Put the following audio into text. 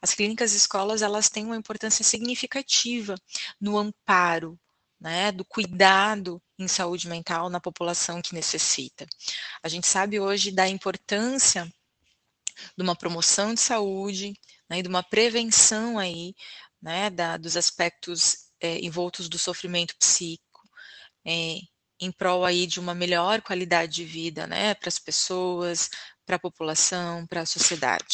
as clínicas escolas elas têm uma importância significativa no amparo, né, do cuidado em saúde mental na população que necessita. A gente sabe hoje da importância de uma promoção de saúde, né, e de uma prevenção aí, né, da, dos aspectos é, envoltos do sofrimento psíquico, é, em prol aí de uma melhor qualidade de vida, né, para as pessoas, para a população, para a sociedade.